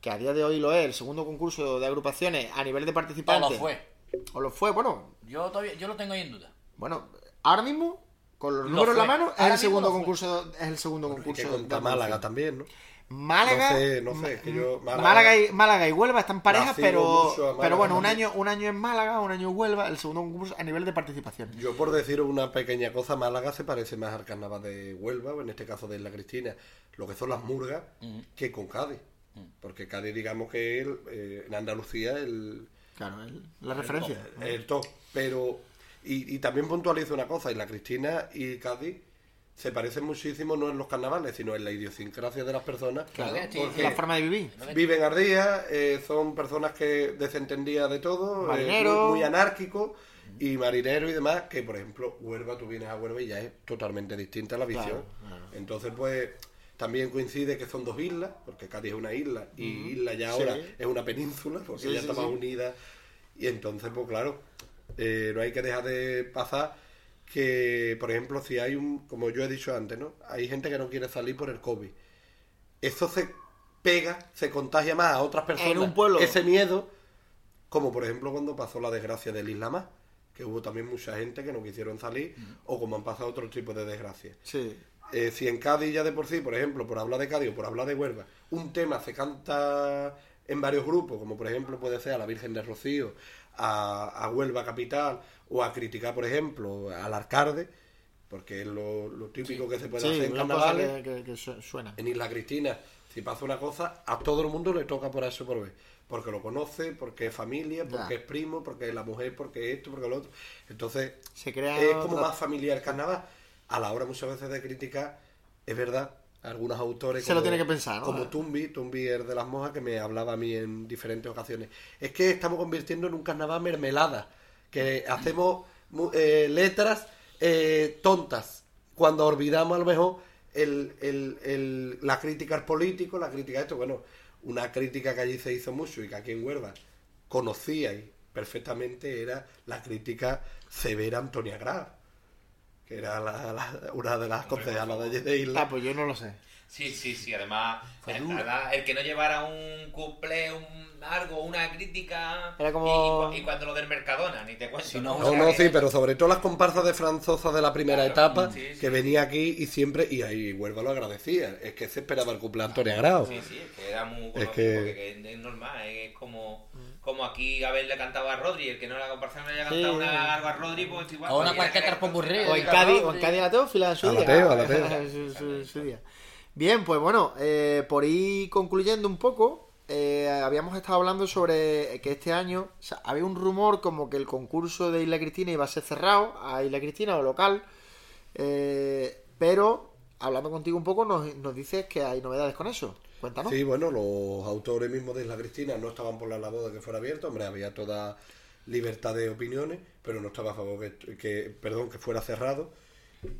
que a día de hoy lo es, el segundo concurso de agrupaciones a nivel de O participantes. lo fue. O lo fue, bueno, Yo todavía, yo lo tengo ahí en duda. bueno, ahora mismo, con los Lo números en la mano, es Ahora el segundo concurso, es el segundo concurso. que de. Málaga también, ¿no? Málaga, No sé, no sé, que yo- Málaga, Málaga- y, Málaga y Huelva están parejas, La pero, Málaga pero bueno, un año, un año en Málaga, un año en Huelva, el segundo concurso a nivel de participación. Yo por decir una pequeña cosa, Málaga se parece más al carnaval de Huelva, o en este caso de Isla Cristina, lo que son las murgas, que con Cádiz. Porque Cádiz, digamos que el, eh, en Andalucía el, Claro, el- la referencia. el top. Pero, y, y también puntualizo una cosa, Isla Cristina y Cádiz se parecen muchísimo no en los carnavales, sino en la idiosincrasia de las personas. Claro, porque la forma de vivir. Viven al día, eh, son personas que desentendían de todo, eh, Marinero. muy, muy anárquicos y marineros y demás, que por ejemplo, Huelva, tú vienes a Huelva y ya es totalmente distinta la visión. Entonces, pues, también coincide que son dos islas, porque Cádiz es una isla y Isla ya Sí. ahora es una península, porque Sí, ya sí, está más sí. unida. Y entonces, pues claro, eh, no hay que dejar de pasar que, por ejemplo, si hay un, como yo he dicho antes, ¿no? Hay gente que no quiere salir por el COVID. Eso se pega, se contagia más a otras personas. En un pueblo. Ese miedo, como por ejemplo cuando pasó la desgracia del Isla Más, que hubo también mucha gente que no quisieron salir, o como han pasado otros tipos de desgracias. Sí. Eh, si en Cádiz ya de por sí, por ejemplo, por hablar de Cádiz o por hablar de Huelva, un tema se canta en varios grupos, como por ejemplo puede ser a la Virgen de Rocío, a, a Huelva Capital, o a criticar, por ejemplo, al alcalde, porque es lo, lo típico que se puede Sí, hacer en carnavales. que, que- que su- suena. En Isla Cristina, si pasa una cosa, a todo el mundo le toca por eso por ver. Porque lo conoce, porque es familia, porque Ya. es primo, porque es la mujer, porque es esto, porque lo otro. Entonces, Se crea es como otra- más familiar el carnaval. A la hora muchas veces de criticar, es verdad, algunos autores... Se lo tiene que pensar, ¿no? Como Tumbi, Tumbi es de las mojas, que me hablaba a mí en diferentes ocasiones. Es que estamos convirtiendo en un carnaval mermelada, que hacemos eh, letras eh, tontas, cuando olvidamos a lo mejor el, el- el- la crítica al político, la crítica a esto, bueno, una crítica que allí se hizo mucho y que aquí en Huelva conocíais perfectamente era la crítica severa a Antonia Graf, que era la- la- una de las concejalas de allí de Isla. Ah, pues yo no lo sé. Sí, sí, sí, además, Fue el, duro. además, el que no llevara un couple, un algo, una crítica. Era como- Y, y cuando lo del Mercadona, ni te cuento. Si no, No, no, sí, pero sobre todo las comparsas de Franzosa de la primera Claro, etapa, sí, sí. que venía aquí y siempre, y ahí Huelva lo agradecía, es que se esperaba el cumpleaños Antonia Grau. Sí, sí, es que era muy Es que- porque que es normal, es como, como aquí haberle cantado a Rodri, el que no la comparsa no le haya cantado Sí. una, algo a Rodri, pues igual. O una cualquier que- tarpopurrí. O en Cádiz, o en Cádiz a la Teófila en su A la día. Teo, a la. Su- su- su día. Bien, pues bueno, eh, por ir concluyendo un poco, eh, habíamos estado hablando sobre que este año o sea, había un rumor como que el concurso de Isla Cristina iba a ser cerrado a Isla Cristina o local, eh, pero hablando contigo un poco nos, nos dices que hay novedades con eso. Sí, bueno, los autores mismos de Isla Cristina no estaban por la labor de que fuera abierto, hombre, había toda libertad de opiniones, pero no estaba a favor que, que- perdón, que fuera cerrado.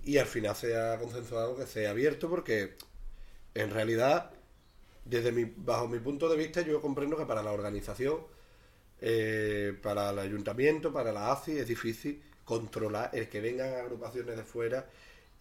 Y al final se ha consensuado que sea abierto porque en realidad, desde mi, bajo mi punto de vista, yo comprendo que para la organización, eh, para el ayuntamiento, para la ACI, es difícil controlar el que vengan agrupaciones de fuera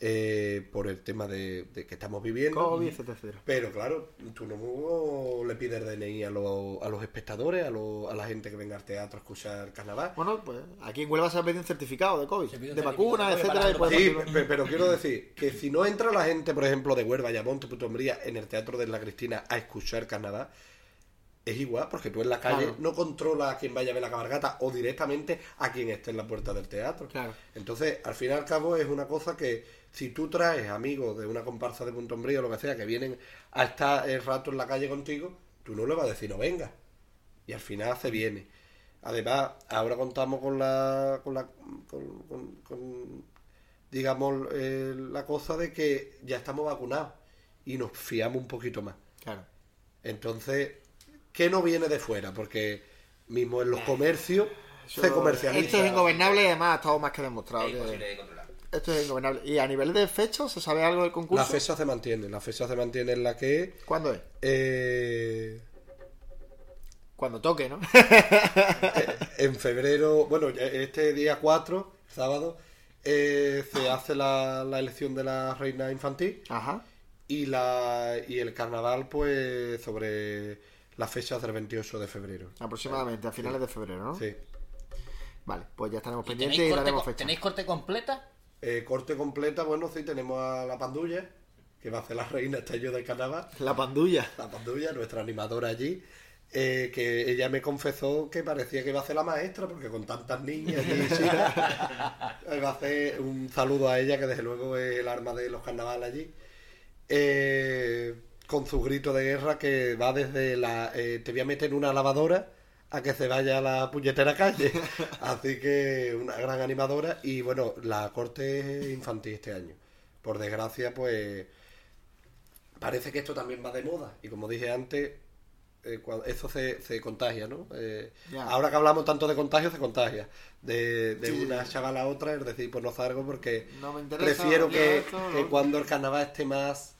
eh, por el tema de, de que estamos viviendo. COVID, etcétera. Pero claro, tú no le pides DNI a, los- a los espectadores, a, los- a la gente que venga al teatro a escuchar carnaval. Bueno, pues aquí en Huelva se ha pedido un certificado de COVID, pide de vacunas, etcétera. y Sí, pero quiero decir que si no entra la gente, por ejemplo, de Huelva, Ayamonte, Putombría, en el Teatro de la Cristina a escuchar carnaval, es igual, porque tú en la calle Claro. no controlas a quien vaya a ver la cabalgata o directamente a quien esté en la puerta del teatro. Claro. Entonces, al fin y al cabo, es una cosa que si tú traes amigos de una comparsa de Punto Umbría o lo que sea, que vienen a estar el rato en la calle contigo, tú no le vas a decir no venga. Y al final se viene. Además, ahora contamos con la. con la. con, con- con, digamos, eh, la cosa de que ya estamos vacunados y nos fiamos un poquito más. Claro. Entonces, ¿qué no viene de fuera? Porque mismo en los comercios se comercializa. Esto es ingobernable y además ha estado más que demostrado. Es que- imposible de controlar. Esto es ingobernable. ¿Y a nivel de fecha se sabe algo del concurso? La fecha se mantiene, la fecha se mantiene en la que ¿Cuándo es? eh, Cuando toque, ¿no? en febrero, bueno, este día 4, sábado, eh, se hace la, la elección de la reina infantil Ajá. y la y el carnaval pues sobre las fechas del 28 de febrero. Aproximadamente, a finales de febrero, ¿no? Sí. Vale, pues ya estaremos ¿Y pendientes ¿Tenéis y daremos fecha. ¿Tenéis corte completa? Eh, corte completa, bueno, sí, tenemos a la pandulla, que va a ser la reina este año del carnaval. La pandulla. La pandulla, nuestra animadora allí. eh, que ella me confesó que parecía que iba a ser la maestra, porque con tantas niñas allí, China, eh, va a hacer un saludo a ella, que desde luego es el arma de los carnavales allí. Eh, con su grito de guerra que va desde la eh, te voy a meter en una lavadora a que se vaya a la puñetera calle. Así que una gran animadora y bueno, la corte es infantil este año. Por desgracia, pues parece que esto también va de moda y como dije antes, eh, eso se, se contagia, ¿no? Eh, ahora que hablamos tanto de contagio, se contagia. De, de Sí, una chavala a otra, es decir, pues no salgo porque No me interesa, prefiero que, esto, que cuando el carnaval esté más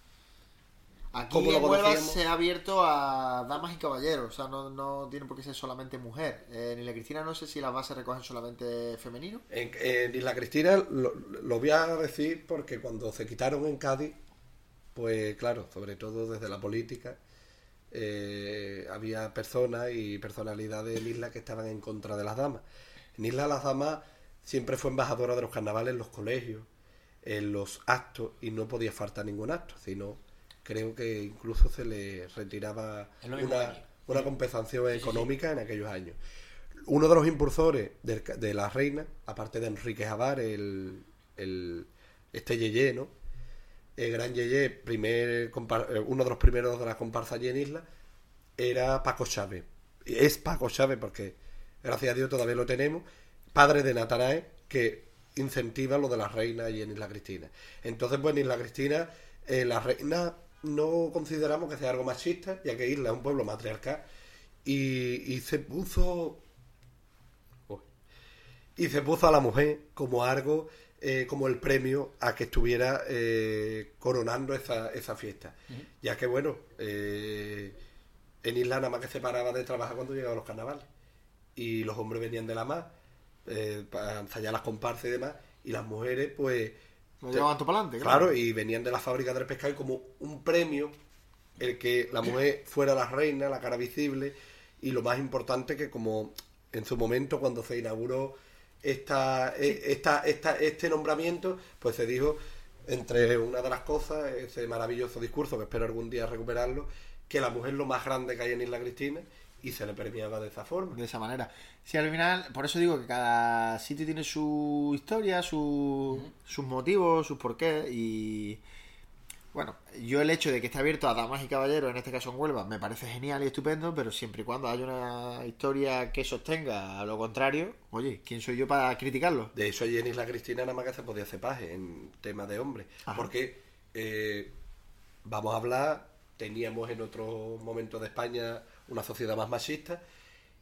Aquí ¿Cómo lo en Huelva se ha abierto a damas y caballeros, o sea, no, no tiene por qué ser solamente mujer. En Isla Cristina no sé si las bases recogen solamente femenino. En, en Isla Cristina lo, lo voy a decir porque cuando se quitaron en Cádiz, pues claro, sobre todo desde la política, eh, había personas y personalidades en Isla que estaban en contra de las damas. En Isla las damas siempre fue embajadora de los carnavales en los colegios, en los actos, y no podía faltar ningún acto, sino creo que incluso se le retiraba una, una compensación económica en aquellos años. Uno de los impulsores ca- de, la reina, aparte de Enrique Javar, el, el- este Yeye, ¿no? El gran Yeye, primer, eh, uno de los primeros de la comparsa allí en Isla, era Paco Chávez. Es Paco Chávez porque, gracias a Dios, todavía lo tenemos. Padre de Natanae, que incentiva lo de la reina y en Isla Cristina. Entonces, pues en Isla Cristina, eh, la reina no consideramos que sea algo machista, ya que Isla es un pueblo matriarcal. Y, y se puso y se puso a la mujer como algo, eh, como el premio a que estuviera eh, coronando esa, esa fiesta. Ya que, bueno, eh, en Isla nada más que se paraba de trabajar cuando llegaban los carnavales. Y los hombres venían de la mar para ensayar las comparsas y demás. Y las mujeres, pues. Lo llevaban todo para adelante, Claro, y venían de la fábrica del pescado y como un premio el que la mujer fuera la reina, la cara visible y lo más importante que como en su momento cuando se inauguró esta, eh, esta, esta, este nombramiento, pues se dijo entre una de las cosas, ese maravilloso discurso que espero algún día recuperarlo, que la mujer es lo más grande que hay en Isla Cristina y se le premiaba de esa forma. De esa manera. Sí, al final, por eso digo que cada sitio tiene su historia, su- sus motivos, sus porqués y... Bueno, yo el hecho de que esté abierto a damas y caballeros, en este caso en Huelva, me parece genial y estupendo, pero siempre y cuando haya una historia que sostenga a lo contrario, oye, ¿quién soy yo para criticarlo? De hecho, allí en Isla Cristina nada más que se podía hacer paje en tema de hombres. Porque, eh, vamos a hablar, teníamos en otro momento de España una sociedad más machista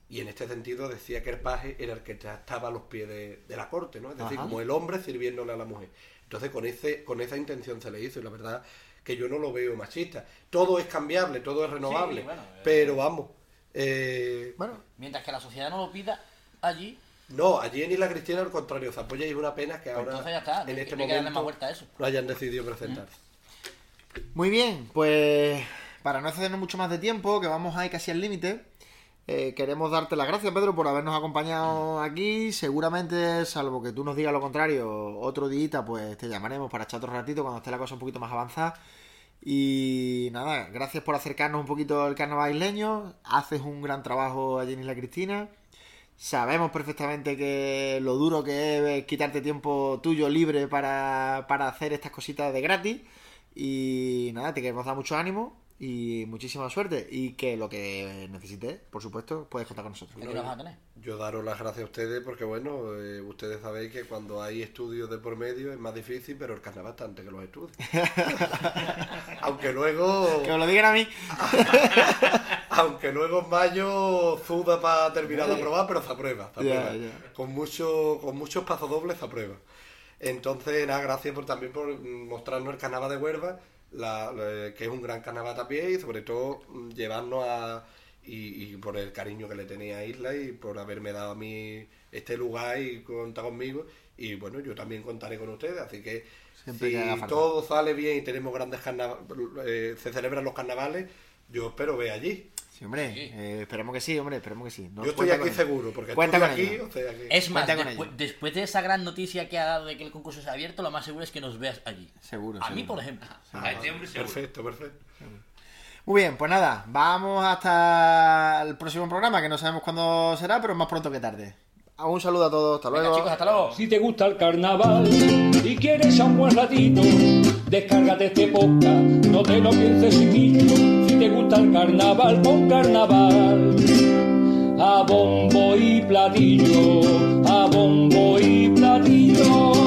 y en este sentido decía que el paje era el que estaba a los pies de, de la corte, ¿no? Es decir, Ajá. como el hombre sirviéndole a la mujer. Entonces, con, ese, con esa intención se le hizo y la verdad que yo no lo veo machista. Todo es cambiable, todo es renovable, bueno, eh. pero vamos. eh, Bueno, Mientras que la sociedad no lo pida allí, no, allí en Isla Cristina al contrario, se apoya y es una pena que pues ahora entonces ya está. En este momento más vuelta a eso. no hayan decidido presentarse. Muy bien, pues para no excedernos mucho más de tiempo, que vamos ahí casi al límite, eh, queremos darte las gracias, Pedro, por habernos acompañado aquí. Seguramente, salvo que tú nos digas lo contrario, otro día pues te llamaremos para echar otro ratito cuando esté la cosa un poquito más avanzada. Y nada, gracias por acercarnos un poquito al carnaval isleño. Haces un gran trabajo allí en Isla Cristina. Sabemos perfectamente que lo duro que es quitarte tiempo tuyo libre para, para hacer estas cositas de gratis. Y nada, te queremos dar mucho ánimo y muchísima suerte. Y que lo que necesites, por supuesto, puedes contar con nosotros. Aquí lo vas a tener. Yo daros las gracias a ustedes porque, bueno, eh, ustedes sabéis que cuando hay estudios de por medio es más difícil, pero el carnaval está antes que los estudios. aunque luego, Que me lo digan a mí. aunque luego en mayo suda para terminar de aprobar, pero se aprueba. se aprueba. Con, mucho, con muchos pasodobles se aprueba. Entonces, nada, gracias por, también por mm, mostrarnos el carnaval de Huelva, la- la- que es un gran carnaval también, y sobre todo llevarnos a. Y, y por el cariño que le tenía a Isla y por haberme dado a mí este lugar y contar conmigo. Y bueno, yo también contaré con ustedes, así que Siempre si todo sale bien y tenemos grandes carnavales, se celebran los carnavales, yo espero ver allí. Sí, hombre, eh, esperemos que sí, hombre, esperemos que sí. No, Yo estoy aquí seguro, porque Cuenta estoy con aquí, ello. estoy aquí. Es más, con después, ello. después de esa gran noticia que ha dado de que el concurso se ha abierto, lo más seguro es que nos veas allí. Seguro, A mí, por ejemplo. A este hombre seguro. Perfecto, perfecto. Muy bien, pues nada, vamos hasta el próximo programa, que no sabemos cuándo será, pero más pronto que tarde. Un saludo a todos, hasta Venga, luego. chicos, hasta luego. Si te gusta el carnaval y quieres a un buen ratito, descárgate este podcast, no te lo pienses chiquillo te gusta el carnaval, con carnaval. A bombo y platillo, a bombo y platillo.